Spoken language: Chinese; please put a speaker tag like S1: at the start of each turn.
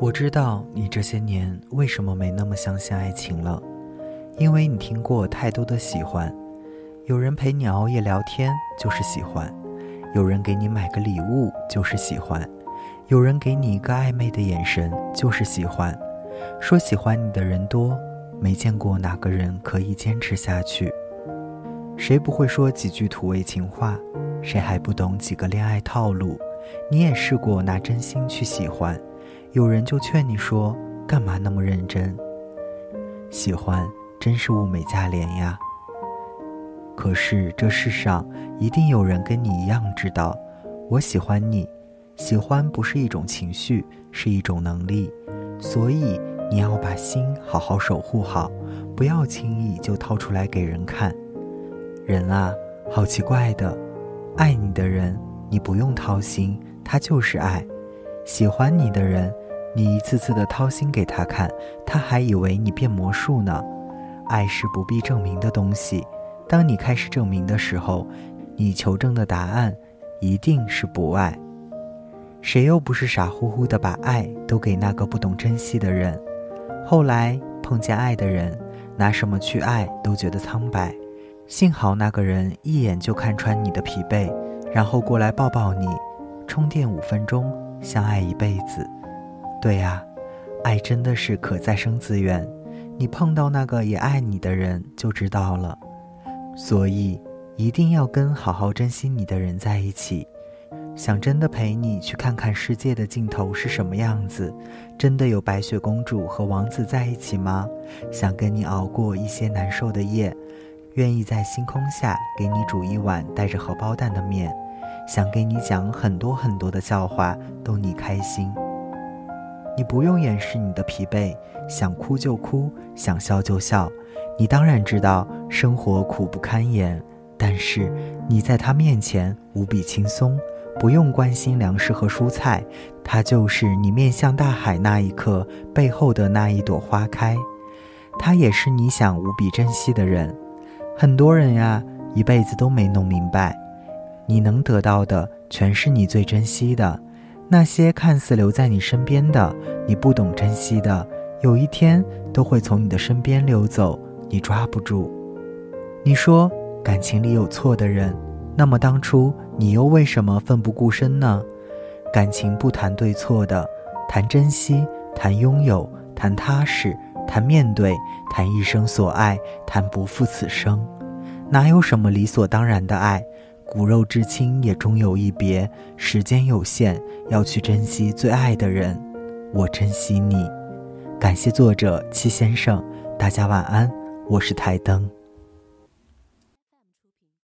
S1: 我知道你这些年为什么没那么相信爱情了，因为你听过太多的喜欢。有人陪你熬夜聊天就是喜欢，有人给你买个礼物就是喜欢，有人给你一个暧昧的眼神就是喜欢。说喜欢你的人多，没见过哪个人可以坚持下去。谁不会说几句土味情话？谁还不懂几个恋爱套路？你也试过拿真心去喜欢。有人就劝你说：“干嘛那么认真？喜欢真是物美价廉呀。”可是这世上一定有人跟你一样知道，我喜欢你。喜欢不是一种情绪，是一种能力。所以你要把心好好守护好，不要轻易就掏出来给人看。人啊，好奇怪的，爱你的人你不用掏心，他就是爱；喜欢你的人。你一次次的掏心给他看，他还以为你变魔术呢。爱是不必证明的东西，当你开始证明的时候，你求证的答案一定是不爱。谁又不是傻乎乎的把爱都给那个不懂珍惜的人？后来碰见爱的人，拿什么去爱都觉得苍白。幸好那个人一眼就看穿你的疲惫，然后过来抱抱你，充电五分钟，相爱一辈子。对呀，爱真的是可再生资源，你碰到那个也爱你的人就知道了。所以一定要跟好好珍惜你的人在一起。想真的陪你去看看世界的尽头是什么样子？真的有白雪公主和王子在一起吗？想跟你熬过一些难受的夜，愿意在星空下给你煮一碗带着荷包蛋的面，想给你讲很多很多的笑话逗你开心。你不用掩饰你的疲惫，想哭就哭，想笑就笑。你当然知道生活苦不堪言，但是你在他面前无比轻松，不用关心粮食和蔬菜，他就是你面向大海那一刻背后的那一朵花开。他也是你想无比珍惜的人。很多人呀，一辈子都没弄明白，你能得到的全是你最珍惜的。那些看似留在你身边的，你不懂珍惜的，有一天都会从你的身边溜走，你抓不住。你说感情里有错的人，那么当初你又为什么奋不顾身呢？感情不谈对错的，谈珍惜，谈拥有，谈踏实，谈面对，谈一生所爱，谈不负此生。哪有什么理所当然的爱？骨肉至亲也终有一别，时间有限，要去珍惜最爱的人。我珍惜你，感谢作者七先生，大家晚安，我是台灯。